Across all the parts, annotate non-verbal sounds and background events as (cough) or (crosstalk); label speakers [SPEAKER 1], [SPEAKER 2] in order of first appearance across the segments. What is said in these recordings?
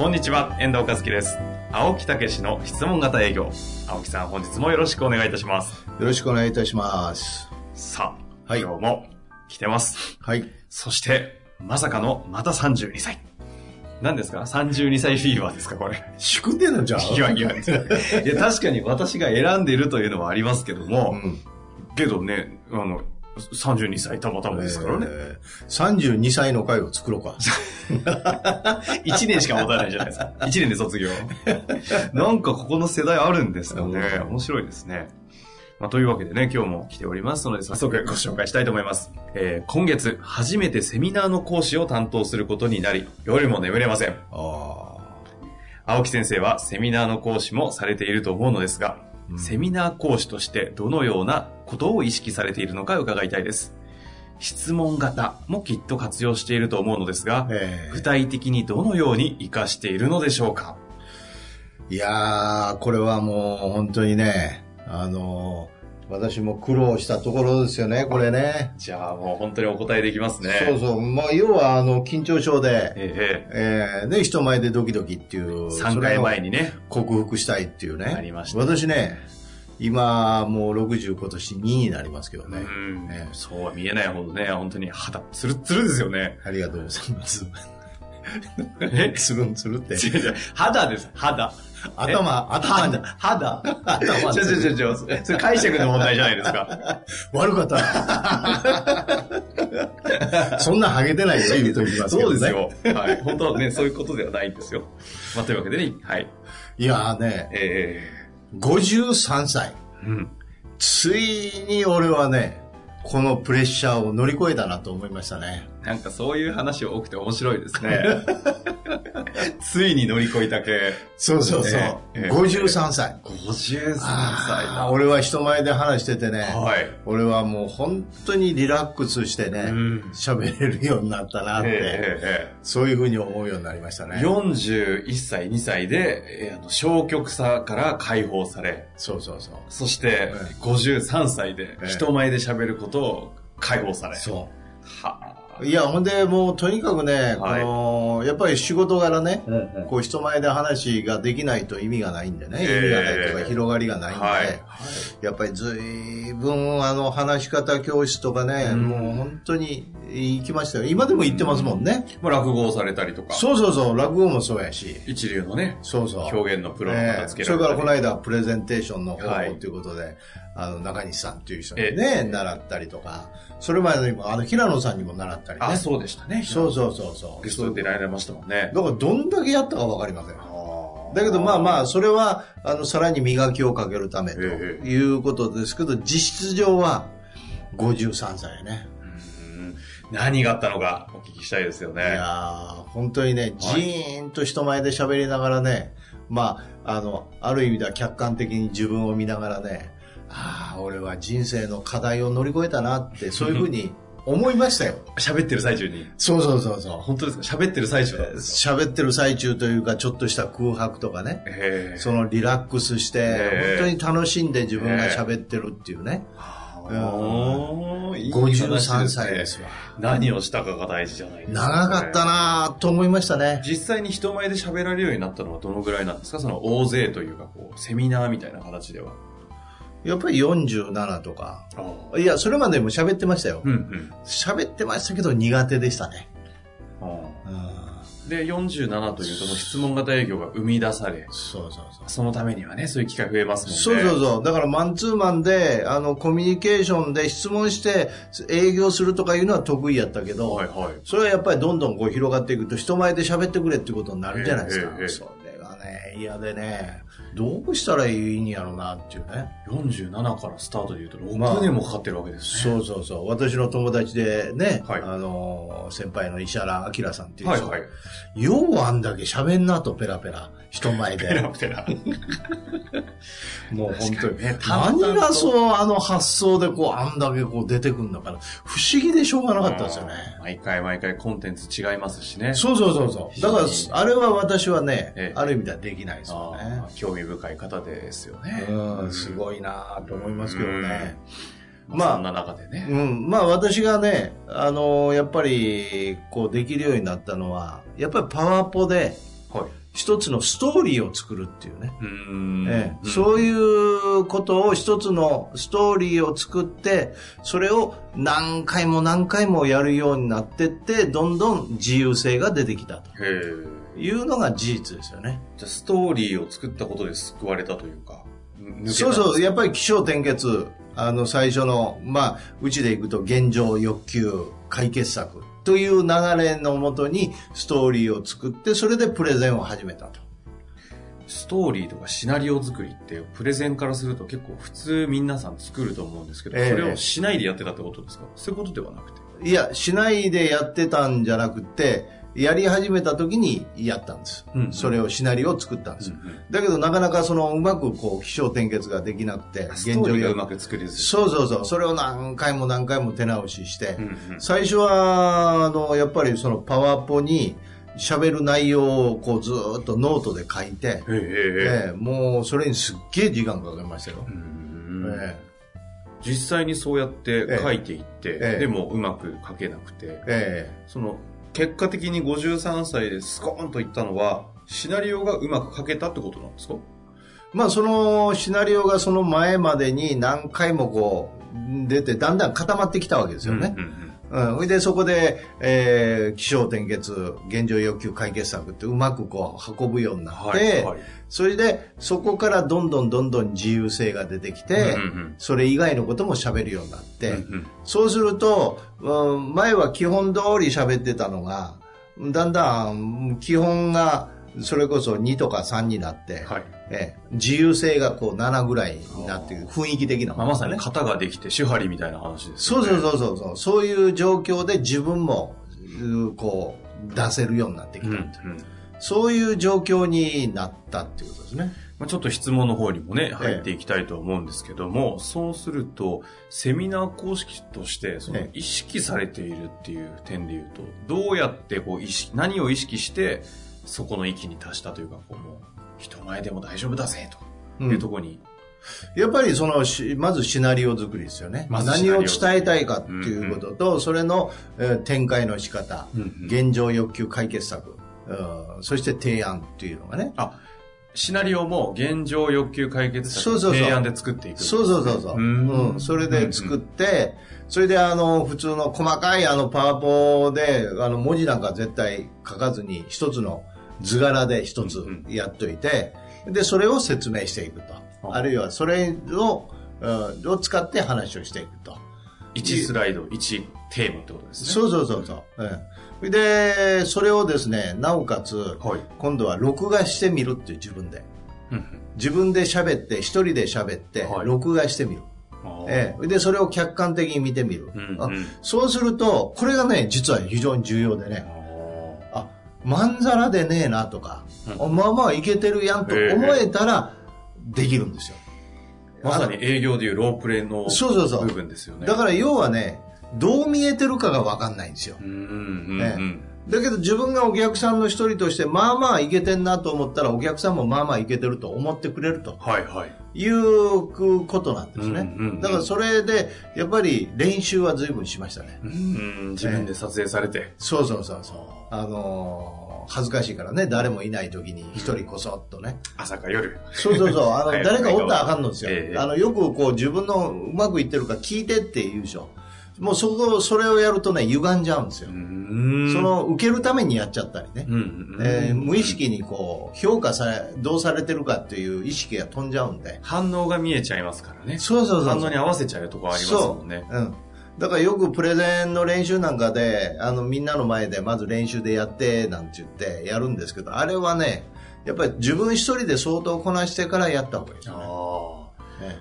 [SPEAKER 1] こんにちは、遠藤和樹です。青木武の質問型営業。青木さん、本日もよろしくお願いいたします。
[SPEAKER 2] よろしくお願いいたします。
[SPEAKER 1] さあ、
[SPEAKER 2] はい
[SPEAKER 1] 今日も来てます。
[SPEAKER 2] はい。
[SPEAKER 1] そして、まさかの、また32歳。何ですか ?32 歳フィーバーですかこれ。
[SPEAKER 2] 祝ってんのじゃん。
[SPEAKER 1] いやいや、いや、確かに私が選んでいるというのはありますけども、
[SPEAKER 2] うん。
[SPEAKER 1] けどね、あの、32歳たまたまですからね。
[SPEAKER 2] えー32歳の会を作ろうか。(laughs)
[SPEAKER 1] 1年しか持たないじゃないですか。1年で卒業。(laughs) なんかここの世代あるんですよね。
[SPEAKER 2] うん
[SPEAKER 1] 面白いですね。まあ、というわけでね、今日も来ておりますので、早速ご紹介したいと思います。えー今月、初めてセミナーの講師を担当することになり、夜も眠れません。
[SPEAKER 2] あ
[SPEAKER 1] 青木先生はセミナーの講師もされていると思うのですが、
[SPEAKER 2] うん。
[SPEAKER 1] セミナー講師としてどのようなことを意識されているのか伺いたいです。質問型もきっと活用していると思うのですが具体的にどのように活かしているのでしょうか？
[SPEAKER 2] ーいやー、これはもう本当にね、あのー私も苦労したところですよね、これね。
[SPEAKER 1] じゃあもう本当にお答えできますね。
[SPEAKER 2] そうそう。まあ、要は、あの、緊張症で、
[SPEAKER 1] ええ
[SPEAKER 2] えー、で、人前でドキドキっていう。
[SPEAKER 1] 3回前にね、
[SPEAKER 2] 克服したいっていうね。
[SPEAKER 1] ありました
[SPEAKER 2] 私ね、今、もう60今年2になりますけどね。
[SPEAKER 1] うん
[SPEAKER 2] ええ
[SPEAKER 1] そうは見えないほどね、本当に肌ツルッツルですよね。
[SPEAKER 2] ありがとうございます。
[SPEAKER 1] え
[SPEAKER 2] つるんつるって。
[SPEAKER 1] 違う違う肌です、肌。
[SPEAKER 2] 頭、頭に
[SPEAKER 1] 肌、肌。
[SPEAKER 2] 頭
[SPEAKER 1] 違う違う違う違う。それ解釈の問題じゃないですか。(laughs)
[SPEAKER 2] 悪かった。(laughs) そんなハゲてないよ、言うときますね。
[SPEAKER 1] そうですよ。はい。本当はね、そういうことではないんですよ。まあ、というわけでね、はい。
[SPEAKER 2] いやーね、
[SPEAKER 1] え
[SPEAKER 2] 53歳。
[SPEAKER 1] えうん。
[SPEAKER 2] ついに俺はね、このプレッシャーを乗り越えたなと思いましたね。
[SPEAKER 1] なんかそういう話多くて面白いですね。(laughs) (laughs) ついに乗り越えた系。
[SPEAKER 2] そうそうそう。
[SPEAKER 1] ねええ
[SPEAKER 2] 53歳。
[SPEAKER 1] 53歳
[SPEAKER 2] あー俺は人前で話しててね、
[SPEAKER 1] はい。
[SPEAKER 2] 俺はもう本当にリラックスしてね、
[SPEAKER 1] うん
[SPEAKER 2] 喋、れるようになったなって、
[SPEAKER 1] えええ
[SPEAKER 2] そういうふうに思うようになりました
[SPEAKER 1] え
[SPEAKER 2] ね。
[SPEAKER 1] 41歳、2歳で、えーあの消極さから解放され、
[SPEAKER 2] そうそうそう。
[SPEAKER 1] そして
[SPEAKER 2] え
[SPEAKER 1] 53歳で
[SPEAKER 2] ええ
[SPEAKER 1] 人前で喋ることを解放され。
[SPEAKER 2] そ
[SPEAKER 1] は
[SPEAKER 2] う。いや、ほんで、もうとにかくね、
[SPEAKER 1] はい
[SPEAKER 2] この、やっぱり仕事柄ね、
[SPEAKER 1] あ。
[SPEAKER 2] こう人前で話ができないと意味がないんでね、
[SPEAKER 1] ええ
[SPEAKER 2] 意味がないとか広がりがないんで、
[SPEAKER 1] はい。
[SPEAKER 2] やっぱりずいぶんあの話し方教室とかね、
[SPEAKER 1] うん
[SPEAKER 2] もう本当に行きましたよ。今でも行ってますもんね。
[SPEAKER 1] まあ、落語をされたりとか、
[SPEAKER 2] そうそうそう、落語もそうやし。
[SPEAKER 1] 一流のね、
[SPEAKER 2] そうそう。
[SPEAKER 1] 表現のプロの
[SPEAKER 2] え
[SPEAKER 1] 方
[SPEAKER 2] えそれ
[SPEAKER 1] つけられたり
[SPEAKER 2] からこの間プレゼンテーションの方
[SPEAKER 1] はい
[SPEAKER 2] 法ということで、あの中西さんっていう人に
[SPEAKER 1] え
[SPEAKER 2] ね、習ったりとか、それ前にもあの平野さんにも習ったりね。
[SPEAKER 1] あ、そうでしたね。
[SPEAKER 2] そうそうそうそう。
[SPEAKER 1] ゲストで出られましたもんね。
[SPEAKER 2] だからどんだけやったかわかりません。
[SPEAKER 1] あ
[SPEAKER 2] だけどまあまあ、それは、あの、さらに磨きをかけるためと
[SPEAKER 1] ええ
[SPEAKER 2] いうことですけど、実質上は53歳やね。
[SPEAKER 1] うん何があったのかお聞きしたいですよね。
[SPEAKER 2] いやー本当にね、じーんと人前で喋りながらね、まあ、あの、ある意味では客観的に自分を見ながらね、ああ、俺は人生の課題を乗り越えたなって、そういうふうに思いましたよ。(laughs)
[SPEAKER 1] 喋ってる最中に。
[SPEAKER 2] そうそうそうそう。
[SPEAKER 1] 本当ですか？喋ってる最中なんですか？
[SPEAKER 2] 喋ってる最中というか、ちょっとした空白とかね。そのリラックスして、
[SPEAKER 1] ええ
[SPEAKER 2] 本当に楽しんで自分が喋ってるっていうね。
[SPEAKER 1] おーいい話
[SPEAKER 2] 53
[SPEAKER 1] ですね
[SPEAKER 2] 歳ですわ。
[SPEAKER 1] 何をしたかが大事じゃないですか、
[SPEAKER 2] 長かったなと思いましたね。
[SPEAKER 1] 実際に人前で喋られるようになったのはどのぐらいなんですか？その大勢というか、こう、セミナーみたいな形では。
[SPEAKER 2] やっぱり47とか。
[SPEAKER 1] あ
[SPEAKER 2] いや、それまでも喋ってましたよ
[SPEAKER 1] う。んうん。
[SPEAKER 2] 喋ってましたけど苦手でしたね。
[SPEAKER 1] で、47というその質問型営業が生み出され、
[SPEAKER 2] そうそうそう。
[SPEAKER 1] そのためにはね、そういう機会増えますもんね。
[SPEAKER 2] そうそうそう。だからマンツーマンで、あの、コミュニケーションで質問して営業するとかいうのは得意やったけど、
[SPEAKER 1] はいはい。
[SPEAKER 2] それはやっぱりどんどんこう広がっていくと人前で喋ってくれってことになるじゃないですか。
[SPEAKER 1] ええええ
[SPEAKER 2] それがね、嫌でね、どうしたらいいんやろうなっていうね。
[SPEAKER 1] 47からスタートで言うと
[SPEAKER 2] まあ
[SPEAKER 1] 6年もかかってるわけですね。
[SPEAKER 2] そうそうそう。私の友達でね、
[SPEAKER 1] はい
[SPEAKER 2] あのー、先輩の石原明さんっていう人、
[SPEAKER 1] はいはい。
[SPEAKER 2] ようあんだけ喋んなとペラペラ、人前 (laughs)
[SPEAKER 1] ペラ
[SPEAKER 2] で。
[SPEAKER 1] ペラ。(laughs)
[SPEAKER 2] もう本当に。
[SPEAKER 1] ね
[SPEAKER 2] 何がそうあの発想でこうあんだけこう出てくるんだから、不思議でしょうがなかったですよね。
[SPEAKER 1] 毎回毎回コンテンツ違いますしね。
[SPEAKER 2] そうそうそうそう。だから、あれは私はね、
[SPEAKER 1] ええ
[SPEAKER 2] ある意味ではできないですよね
[SPEAKER 1] 興味深い方ですよね。
[SPEAKER 2] うん、すごいなと思いますけどね。
[SPEAKER 1] まあ、
[SPEAKER 2] まあ
[SPEAKER 1] そんな中でね。
[SPEAKER 2] うん、まあ私がね、あのやっぱり、こうできるようになったのは、やっぱりパワポで
[SPEAKER 1] はい。
[SPEAKER 2] 一つのストーリーを作るっていうね。
[SPEAKER 1] うーん
[SPEAKER 2] ええ
[SPEAKER 1] うん
[SPEAKER 2] そういうことを一つのストーリーを作って、それを何回も何回もやるようになってって、どんどん自由性が出てきたと
[SPEAKER 1] へえ。
[SPEAKER 2] いうのが事実ですよね。
[SPEAKER 1] じゃあ、ストーリーを作ったことで救われたというか。
[SPEAKER 2] そうそう、やっぱり気象転結、あの最初の、まあ、うちでいくと現状欲求解決策という流れのもとにストーリーを作って、それでプレゼンを始めたと。
[SPEAKER 1] ストーリーとかシナリオ作りって、プレゼンからすると結構普通皆さん作ると思うんですけど、
[SPEAKER 2] ええ
[SPEAKER 1] それをしないでやってたってことですか？そういうことではなくて。
[SPEAKER 2] いや、しないでやってたんじゃなくて、やり始めた時にやったんです。
[SPEAKER 1] うん
[SPEAKER 2] それをシナリオを作ったんです。
[SPEAKER 1] うんうん
[SPEAKER 2] だけどなかなかそのうまくこう起承転結ができなくて、
[SPEAKER 1] ストーリーがうま
[SPEAKER 2] く。
[SPEAKER 1] く作りず。
[SPEAKER 2] そうそうそう。それを何回も何回も手直しして、
[SPEAKER 1] うんうん
[SPEAKER 2] 最初は、あの、やっぱりそのパワポに喋る内容をこうずーっとノートで書いて、
[SPEAKER 1] へえへえへえ。
[SPEAKER 2] ええもうそれにすっげえ時間かかりましたよ。
[SPEAKER 1] うーん
[SPEAKER 2] え
[SPEAKER 1] 実際にそうやって書いていって、
[SPEAKER 2] ええ
[SPEAKER 1] でもうまく書けなくて、
[SPEAKER 2] ええ
[SPEAKER 1] その結果的に53歳でスコーンといったのは、シナリオがうまく書けたってことなんですか？
[SPEAKER 2] まあそのシナリオがその前までに何回もこう出てだんだん固まってきたわけですよね。
[SPEAKER 1] うんうん
[SPEAKER 2] うん。それでそこで、えー、気象転結、現状要求解決策ってうまくこう運ぶようになって、
[SPEAKER 1] はいはい。
[SPEAKER 2] それでそこからどんどんどんどん自由性が出てきて、
[SPEAKER 1] うんうん。
[SPEAKER 2] それ以外のことも喋るようになって、
[SPEAKER 1] うんうん。
[SPEAKER 2] そうすると、うん前は基本通り喋ってたのが、だんだん基本がそれこそ2とか3になって、
[SPEAKER 1] はい
[SPEAKER 2] ええ自由性がこう7ぐらいになって雰囲気的な
[SPEAKER 1] まあ、まさに
[SPEAKER 2] ね。
[SPEAKER 1] 型ができて手張りみたいな話ですよね。
[SPEAKER 2] そうそうそうそうそう。そういう状況で自分も、うこう、出せるようになってき
[SPEAKER 1] うんう
[SPEAKER 2] た、
[SPEAKER 1] ん
[SPEAKER 2] そういう状況になったっていうことですね。
[SPEAKER 1] まあ、ちょっと質問の方にもね、入っていきたいと思うんですけども、そうすると、セミナー公式として、その
[SPEAKER 2] ええ
[SPEAKER 1] 意識されているっていう点で言うと、どうやってこう意識、何を意識して、そこの域に達したというか、こうもう、人前でも大丈夫だぜ、と。いうところに、
[SPEAKER 2] やっぱりそのし、まずシナリオ作りですよね。
[SPEAKER 1] ま
[SPEAKER 2] 何を伝えたいかっていうことと、それの、えー展開の仕方、
[SPEAKER 1] うんうん。
[SPEAKER 2] 現状欲求解決策、うん。そして提案っていうのがね。
[SPEAKER 1] あ、シナリオも現状欲求解決策
[SPEAKER 2] そうそうそう。
[SPEAKER 1] 提案で作っていく。
[SPEAKER 2] そうそうそうそう。
[SPEAKER 1] ん。
[SPEAKER 2] うん。それで作って、それであの、普通の細かいあの、パワポで、あの、文字なんか絶対書かずに、一つの図柄で一つ
[SPEAKER 1] うん
[SPEAKER 2] やっといて、で、それを説明していくと。
[SPEAKER 1] あ
[SPEAKER 2] あるいは、それを、うんを使って話をしていくと。
[SPEAKER 1] 1スライド、1テーマってことですね。
[SPEAKER 2] そうそうそうそう。ええで、それをですね、なおかつ、
[SPEAKER 1] はい。
[SPEAKER 2] 今度は録画してみるっていう自分で。
[SPEAKER 1] うんうん
[SPEAKER 2] 自分で喋って、一人で喋って
[SPEAKER 1] は、い
[SPEAKER 2] 録画してみる。ええ、で、それを客観的に見てみる。
[SPEAKER 1] うんうん
[SPEAKER 2] あそうすると、これがね、実は非常に重要でね、あ、まんざらでねえなとか、
[SPEAKER 1] うん
[SPEAKER 2] あまあまあいけてるやんと思えたら、できるんですよ。
[SPEAKER 1] まさに営業でいうロープレイの
[SPEAKER 2] そうそうそう
[SPEAKER 1] 部分ですよね。
[SPEAKER 2] だから要はね、どう見えてるかがわかんないんですよ。だけど自分がお客さんの一人として、まあまあいけてんなと思ったら、お客さんもまあまあいけてると思ってくれると
[SPEAKER 1] はいはい。
[SPEAKER 2] いうことなんですね。
[SPEAKER 1] うんうんうん
[SPEAKER 2] だからそれで、やっぱり練習は随分しましたね。
[SPEAKER 1] うん自分で撮影されて。
[SPEAKER 2] そうそうそうそう。あのー恥ずかしいからね、誰もいない時に一人こそっとね。
[SPEAKER 1] 朝か夜。
[SPEAKER 2] そうそうそう。あの、
[SPEAKER 1] はい
[SPEAKER 2] 誰かおったらあかんのですよ。
[SPEAKER 1] ええ
[SPEAKER 2] あの、よくこう自分のうまくいってるか聞いてって言うでしょ。もうそこ、それをやるとね、歪んじゃうんですよ。
[SPEAKER 1] うん
[SPEAKER 2] そ、の、受けるためにやっちゃったりね。えー無意識にこう、評価され、どうされてるかっていう意識が飛んじゃうんで。
[SPEAKER 1] 反応が見えちゃいますからね。
[SPEAKER 2] そうそうそう。
[SPEAKER 1] 反応に合わせちゃうとこありますもんね。
[SPEAKER 2] そう。うん。だからよくプレゼンの練習なんかで、あの、みんなの前でまず練習でやって、なんて言ってやるんですけど、あれはね、やっぱり自分一人で相当こなしてからやった方がいいです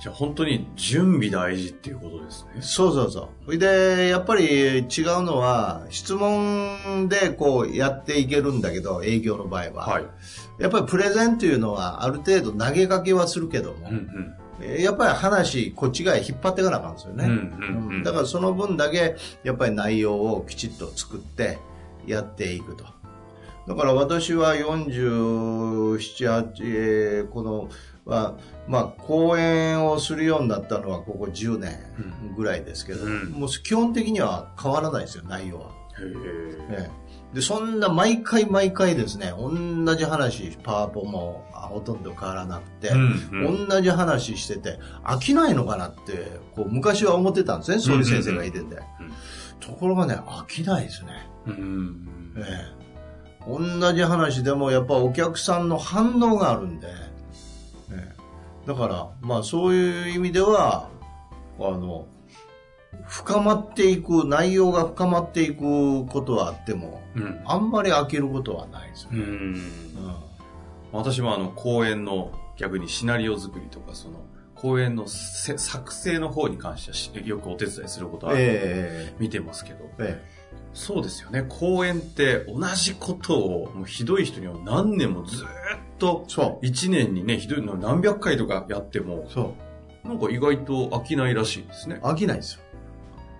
[SPEAKER 1] じゃあ本当に準備大事っていうことですね。
[SPEAKER 2] そうそうそう。それで、やっぱり違うのは、質問でこうやっていけるんだけど、営業の場合は。
[SPEAKER 1] はい。
[SPEAKER 2] やっぱりプレゼンというのは、ある程度投げかけはするけども、
[SPEAKER 1] うんうん。
[SPEAKER 2] えーやっぱり話、こっち側へ引っ張っていかなあかんですよね。
[SPEAKER 1] うんうんうん
[SPEAKER 2] だからその分だけ、やっぱり内容をきちっと作ってやっていくと。だから私は47、8、えーこの、は、まあ、講演をするようになったのはここ10年ぐらいですけど、
[SPEAKER 1] うん
[SPEAKER 2] もう基本的には変わらないですよ、内容は。
[SPEAKER 1] へえ。
[SPEAKER 2] ええで、そんな毎回毎回ですね、同じ話、パワポもあほとんど変わらなくて、
[SPEAKER 1] うんうん
[SPEAKER 2] 同じ話してて、飽きないのかなって、こう、昔は思ってたんですね、総理先生がいてて。ところがね、飽きないですね。
[SPEAKER 1] うん。
[SPEAKER 2] ええ同じ話でもやっぱお客さんの反応があるんで、ええだから、まあそういう意味では、あの、深まっていく、内容が深まっていくことはあっても、
[SPEAKER 1] うん。
[SPEAKER 2] あんまり飽きることはないですよね。
[SPEAKER 1] うん。
[SPEAKER 2] うん
[SPEAKER 1] 私もあの、講演の逆にシナリオ作りとか、その、講演のせ作成の方に関してはしよくお手伝いすることは
[SPEAKER 2] え
[SPEAKER 1] 見てますけど、
[SPEAKER 2] ええ
[SPEAKER 1] そうですよね。講演って同じことを、もうひどい人には何年もずーっと
[SPEAKER 2] え、そ
[SPEAKER 1] 一年にね、ひどいの何百回とかやっても
[SPEAKER 2] う。、そう。
[SPEAKER 1] なんか意外と飽きないらしいですね。
[SPEAKER 2] 飽きないですよ。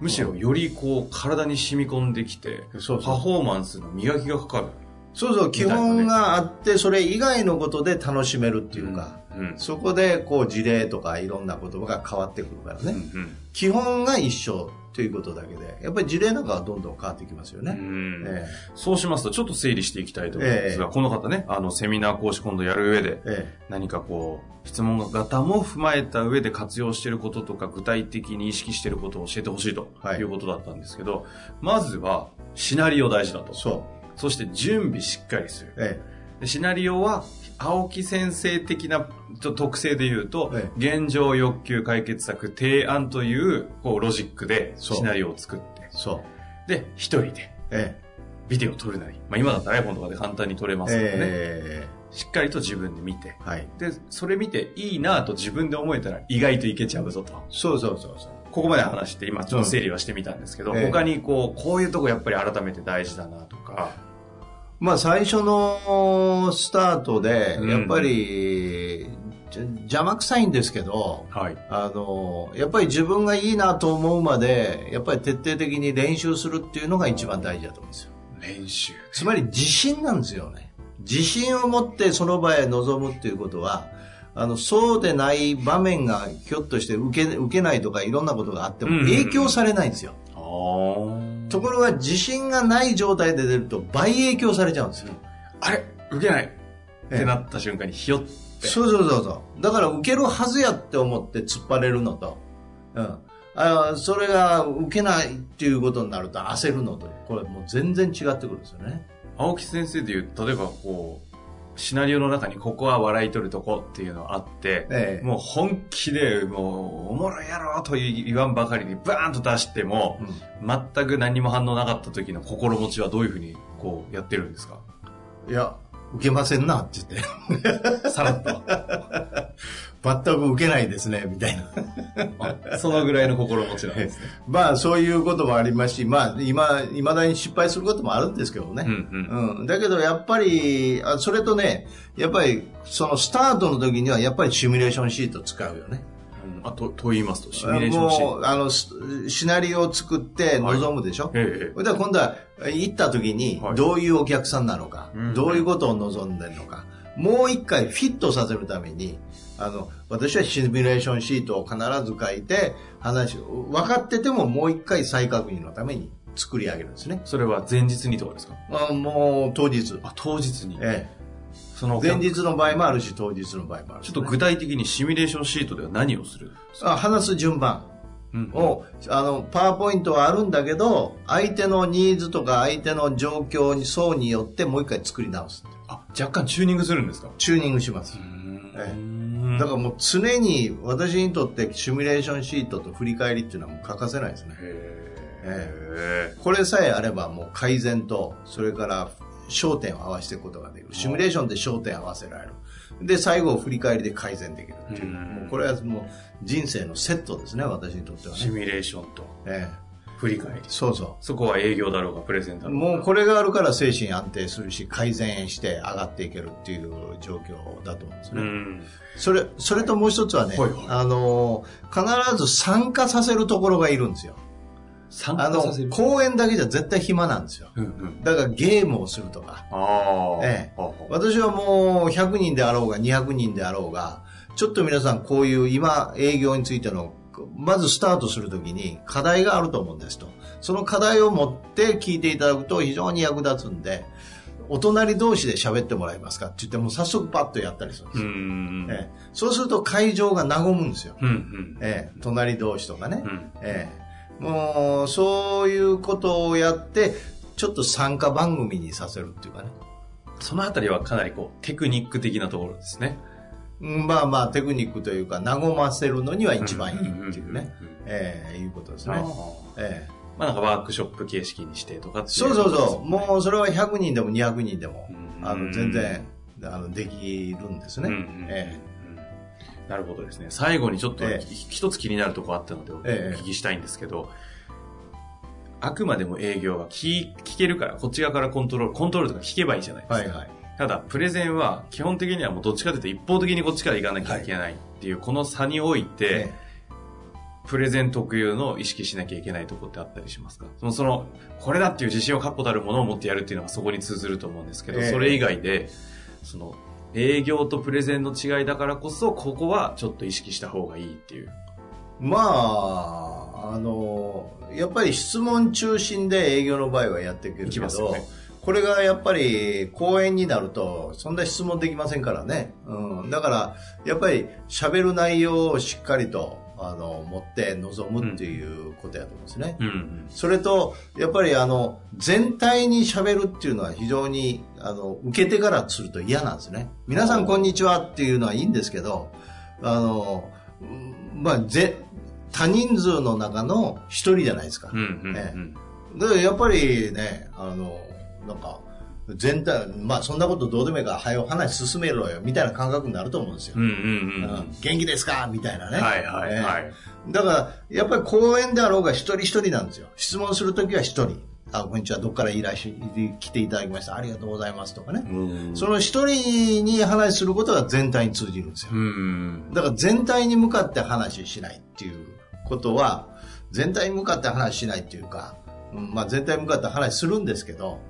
[SPEAKER 1] むしろよりこう体に染み込んできて、
[SPEAKER 2] そう
[SPEAKER 1] パフォーマンスの磨きがかかる。
[SPEAKER 2] そうそう、基本があって、それ以外のことで楽しめるっていうか、
[SPEAKER 1] うん。
[SPEAKER 2] そこでこう事例とかいろんな言葉が変わってくるからね。
[SPEAKER 1] うん。
[SPEAKER 2] 基本が一緒ということだけで、やっぱり事例なんかはどんどん変わってきますよ
[SPEAKER 1] う
[SPEAKER 2] ね。
[SPEAKER 1] ん。
[SPEAKER 2] え
[SPEAKER 1] そうしますと、ちょっと整理していきたいと思うんですが、
[SPEAKER 2] ええ
[SPEAKER 1] この方ね、あの、セミナー講師今度やる上で、
[SPEAKER 2] ええ
[SPEAKER 1] 何かこう、質問型も踏まえた上で活用していることとか、具体的に意識していることを教えてほしいと
[SPEAKER 2] はい
[SPEAKER 1] いうことだったんですけど、まずは、シナリオ大事だと。
[SPEAKER 2] そ
[SPEAKER 1] そして、準備しっかりする
[SPEAKER 2] う。。え
[SPEAKER 1] でシナリオは、青木先生的なと特性で言うと、
[SPEAKER 2] え
[SPEAKER 1] 現状欲求解決策提案という、こう、ロジックでシナリオを作って
[SPEAKER 2] え、そう。
[SPEAKER 1] で、一人で
[SPEAKER 2] え
[SPEAKER 1] ビデオを撮るなり、まあ今だったら iPhone とかで簡単に撮れ
[SPEAKER 2] え
[SPEAKER 1] ますからね。
[SPEAKER 2] え
[SPEAKER 1] しっかりと自分で見て、
[SPEAKER 2] えはい。
[SPEAKER 1] で、それ見ていいなと自分で思えたら意外といけちゃうぞと。
[SPEAKER 2] そうそうそうそう。
[SPEAKER 1] ここまで話して今ちょっと整理はしてみたんですけど、
[SPEAKER 2] うんええ
[SPEAKER 1] 他にこう、こういうとこやっぱり改めて大事だなとか、
[SPEAKER 2] まあ最初のスタートで
[SPEAKER 1] う、ん
[SPEAKER 2] やっぱり、邪魔くさいんですけど、
[SPEAKER 1] はい。
[SPEAKER 2] あの、やっぱり自分がいいなと思うまで、やっぱり徹底的に練習するっていうのが一番大事だと思うんですよ。
[SPEAKER 1] 練習。
[SPEAKER 2] つまり自信なんですよね。自信を持ってその場へ臨むっていうことは、あの、そうでない場面がひょっとして受け、受けないとかいろんなことがあっても
[SPEAKER 1] うん
[SPEAKER 2] 影響されないんですよ。ところが自信がない状態で出ると倍影響されちゃうんですよ。
[SPEAKER 1] あれ？受けないっ
[SPEAKER 2] ええ
[SPEAKER 1] てなった瞬間にひよって。
[SPEAKER 2] そうそうそうそう。だから受けるはずやって思って突っ張れるのと、うん。あそれが受けないっていうことになると焦るのと、これもう全然違ってくるんですよね。
[SPEAKER 1] 青木先生で言う、例えばこう、シナリオの中にここは笑い取るとこっていうのがあって、
[SPEAKER 2] ええ
[SPEAKER 1] もう本気でもうおもろいやろと言わんばかりにバーンと出しても、
[SPEAKER 2] うん
[SPEAKER 1] 全く何も反応なかった時の心持ちはどういうふうにこうやってるんですか？
[SPEAKER 2] いや、受けませんなって言って。(laughs)
[SPEAKER 1] さらっと。(laughs)
[SPEAKER 2] 全く受けないですね、みたいな。
[SPEAKER 1] あそのぐらいの心持ちなんですね。
[SPEAKER 2] まあ、そういうこともありますし、まあ、今、未だに失敗することもあるんですけどね。
[SPEAKER 1] うんうん。
[SPEAKER 2] うん。だけど、やっぱり、あそれとね、やっぱり、そのスタートの時には、やっぱりシミュレーションシート使うよね。
[SPEAKER 1] あと、と言いますと、シミュレーションシート。
[SPEAKER 2] もう、あの、スシナリオを作って臨むでしょ、
[SPEAKER 1] ええ
[SPEAKER 2] それでは今度は行った時に
[SPEAKER 1] はい
[SPEAKER 2] どういうお客さんなのか、
[SPEAKER 1] うん
[SPEAKER 2] どういうことを望んでるのか、もう一回フィットさせるために、あの、私はシミュレーションシートを必ず書いて、話を、分かっててももう一回再確認のために作り上げるんですね。
[SPEAKER 1] それは前日にとかですか？
[SPEAKER 2] あもう当日。
[SPEAKER 1] あ、当日に？
[SPEAKER 2] ええ、
[SPEAKER 1] その
[SPEAKER 2] 前日の場合もあるし、当日の場合もあるし
[SPEAKER 1] ちょっと具体的にシミュレーションシートでは何をする？
[SPEAKER 2] あ話す順番。
[SPEAKER 1] うん
[SPEAKER 2] を、あの、パワーポイントはあるんだけど、相手のニーズとか相手の状況に、層によってもう一回作り直す。
[SPEAKER 1] あ、若干チューニングするんですか？
[SPEAKER 2] チューニングします。えだからもう常に私にとってシミュレーションシートと振り返りっていうのはもう欠かせないですね。
[SPEAKER 1] へ
[SPEAKER 2] これさえあればもう改善と、それから焦点を合わせていくことができる。シミュレーションで焦点を合わせられる。で、最後、振り返りで改善できるっていう。
[SPEAKER 1] うん
[SPEAKER 2] もうこれはもう人生のセットですね、私にとってはね。
[SPEAKER 1] シミュレーションと
[SPEAKER 2] ええ、
[SPEAKER 1] 振り返り。
[SPEAKER 2] そうそ
[SPEAKER 1] そこは営業だろうが、プレゼンだ
[SPEAKER 2] う。
[SPEAKER 1] ろうが。
[SPEAKER 2] もうこれがあるから精神安定するし、改善して上がっていけるっていう状況だと思うんですね。
[SPEAKER 1] うん。
[SPEAKER 2] それ、それともう一つはね、
[SPEAKER 1] はいはい
[SPEAKER 2] あの、必ず参加させるところがいるんですよ。
[SPEAKER 1] 参
[SPEAKER 2] あの
[SPEAKER 1] 加させる？、
[SPEAKER 2] 公演だけじゃ絶対暇なんですよ。
[SPEAKER 1] うんうん。
[SPEAKER 2] だからゲームをするとか。
[SPEAKER 1] ああ。
[SPEAKER 2] ええ
[SPEAKER 1] ああ
[SPEAKER 2] 私はもう100人であろうが200人であろうが、ちょっと皆さんこういう今営業についての、まずスタートするときに課題があると思うんですと。その課題を持って聞いていただくと非常に役立つんで、お隣同士で喋ってもらえますか？って言ってもう早速パッとやったりするんで
[SPEAKER 1] う
[SPEAKER 2] す。ええそうすると会場が和むんですよ。
[SPEAKER 1] うんうん。
[SPEAKER 2] ええ隣同士とかね。
[SPEAKER 1] うん。
[SPEAKER 2] ええもう、そういうことをやって、ちょっと参加番組にさせるっていうかね。
[SPEAKER 1] そのあたりはかなりこう、テクニック的なところですね。
[SPEAKER 2] うんまあまあ、テクニックというか、和ませるのには一番いいっていうね。ええいうことですね。ええ
[SPEAKER 1] まあなんかワークショップ形式にしてとかってい
[SPEAKER 2] そうそうそう。
[SPEAKER 1] う
[SPEAKER 2] もう、それは100人でも200人でも、
[SPEAKER 1] うん
[SPEAKER 2] あの、全然、あの、できるんですね。
[SPEAKER 1] なるほどですね。最後にちょっと
[SPEAKER 2] ええ
[SPEAKER 1] 一つ気になるところあったのでお
[SPEAKER 2] ええ
[SPEAKER 1] 聞きしたいんですけど、あくまでも営業は聞聞けるから、こっち側からコントロール、コントロールとか聞けばいいじゃないですか。
[SPEAKER 2] はいはい。
[SPEAKER 1] ただ、プレゼンは基本的にはもうどっちかというと一方的にこっちから行かなきゃいけないっていう、この差において、
[SPEAKER 2] え
[SPEAKER 1] プレゼン特有の意識しなきゃいけないところってあったりしますか？その、その、これだっていう自信を確固たるものを持ってやるっていうのがそこに通ずると思うんですけど、
[SPEAKER 2] ええ。
[SPEAKER 1] それ以外で、その、営業とプレゼンの違いだからこそ、ここはちょっと意識した方がいいっていう。
[SPEAKER 2] まあ、あの、やっぱり質問中心で営業の場合はやっていけるけど、
[SPEAKER 1] ますよね
[SPEAKER 2] これがやっぱり講演になると、そんな質問できませんからね。うん。だから、やっぱり喋る内容をしっかりと、あの、持って臨むっていうことやと思うんですね。
[SPEAKER 1] うんうん。
[SPEAKER 2] それと、やっぱりあの、全体に喋るっていうのは非常に、あの、受け手からすると嫌なんですね。皆さんこんにちはっていうのはいいんですけど、あの、うんまあ、ぜ、多人数の中の一人じゃないですか。
[SPEAKER 1] うんうんうん。
[SPEAKER 2] えで、やっぱりね、あの、なんか、全体、まあそんなことどうでもいいから、早よ話進めろよ、みたいな感覚になると思うんですよ。
[SPEAKER 1] うんうんうん
[SPEAKER 2] うん元気ですか？みたいなね。
[SPEAKER 1] はいはいはい。
[SPEAKER 2] ええだから、やっぱり講演であろうが一人一人なんですよ。質問するときは一人。あ、こんにちは、どっからいらっしゃ、来ていただきました。ありがとうございますとかね。
[SPEAKER 1] うん
[SPEAKER 2] その一人に話することが全体に通じるんですよ。
[SPEAKER 1] うん。
[SPEAKER 2] だから全体に向かって話しないっていうことは、全体に向かって話しないっていうか、うんまあ全体に向かって話するんですけど、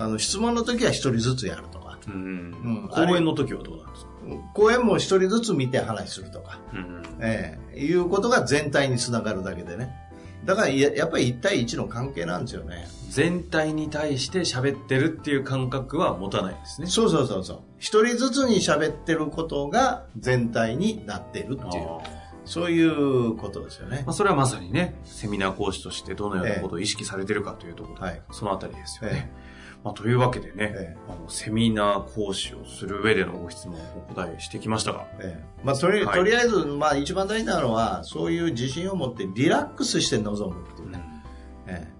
[SPEAKER 2] あの、質問の時は一人ずつやるとか、
[SPEAKER 1] うん
[SPEAKER 2] うん
[SPEAKER 1] 講演の時はどうなんですか？
[SPEAKER 2] 講演も一人ずつ見て話するとか、
[SPEAKER 1] うん
[SPEAKER 2] ええいうことが全体につながるだけでね。だからややっぱり1対1の関係なんですよね。
[SPEAKER 1] 全体に対して喋ってるっていう感覚は持たないですね。
[SPEAKER 2] そうそうそうそう。一人ずつに喋ってることが全体になってるっていう、そういうことですよね
[SPEAKER 1] まあ、。それはまさにね、セミナー講師としてどのようなことを意識されてるかというところで、
[SPEAKER 2] はい
[SPEAKER 1] そのあたりですよね。
[SPEAKER 2] え
[SPEAKER 1] まあ、というわけでね、
[SPEAKER 2] え
[SPEAKER 1] あの、セミナー講師をする上でのご質問をお答えしてきましたが、
[SPEAKER 2] ええ。まあ、とり
[SPEAKER 1] はい。
[SPEAKER 2] とりあえず、まあ、一番大事なのは、そういう自信を持ってリラックスして臨むっていうね。ええ。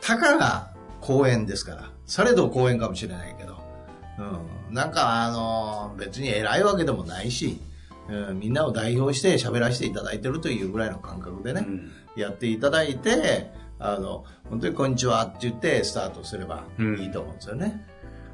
[SPEAKER 2] たかが公演ですから、されど公演かもしれないけど、うん、なんかあの、別に偉いわけでもないし、うん、みんなを代表して喋らせていただいてるというぐらいの感覚でね、
[SPEAKER 1] うん。
[SPEAKER 2] やっていただいて、あの、本当にこんにちはって言ってスタートすれば
[SPEAKER 1] うん
[SPEAKER 2] いいと思うんですよね。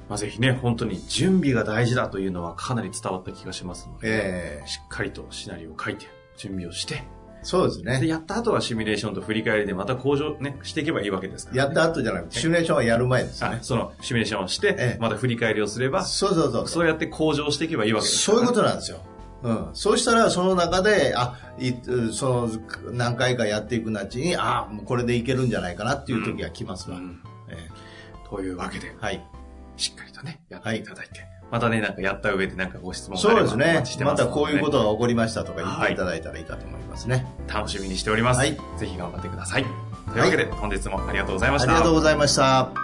[SPEAKER 1] まあ、ぜひね、本当に準備が大事だというのはかなり伝わった気がしますので、
[SPEAKER 2] ええ
[SPEAKER 1] しっかりとシナリオを書いて、準備をして、
[SPEAKER 2] そうですね
[SPEAKER 1] で、。やった後はシミュレーションと振り返りでまた向上ね、していけばいいわけですから、
[SPEAKER 2] やった後じゃなくて、シミュレーションはやる前ですね。
[SPEAKER 1] あそのシミュレーションをして、
[SPEAKER 2] ええ
[SPEAKER 1] また振り返りをすれば、
[SPEAKER 2] そうそうそう。
[SPEAKER 1] そうやって向上していけばいいわけですから
[SPEAKER 2] そういうことなんですよ。うん。そうしたら、その中で、あ、いその、何回かやっていくうちに、あ、もうこれでいけるんじゃないかなっていう時が来ますわ。
[SPEAKER 1] うん
[SPEAKER 2] え
[SPEAKER 1] というわけで
[SPEAKER 2] え、はい。
[SPEAKER 1] しっかりとね、やっていただいて、またね、なんかやった上でなんかご質問
[SPEAKER 2] そうですね
[SPEAKER 1] ま
[SPEAKER 2] たこういうことが起こりましたとか言っていただいたらいいかと思いますね。
[SPEAKER 1] 楽しみにしております。
[SPEAKER 2] はい
[SPEAKER 1] ぜひ頑張ってください。というわけで、本日もありがとうございま
[SPEAKER 2] あり
[SPEAKER 1] した。
[SPEAKER 2] がとうございました。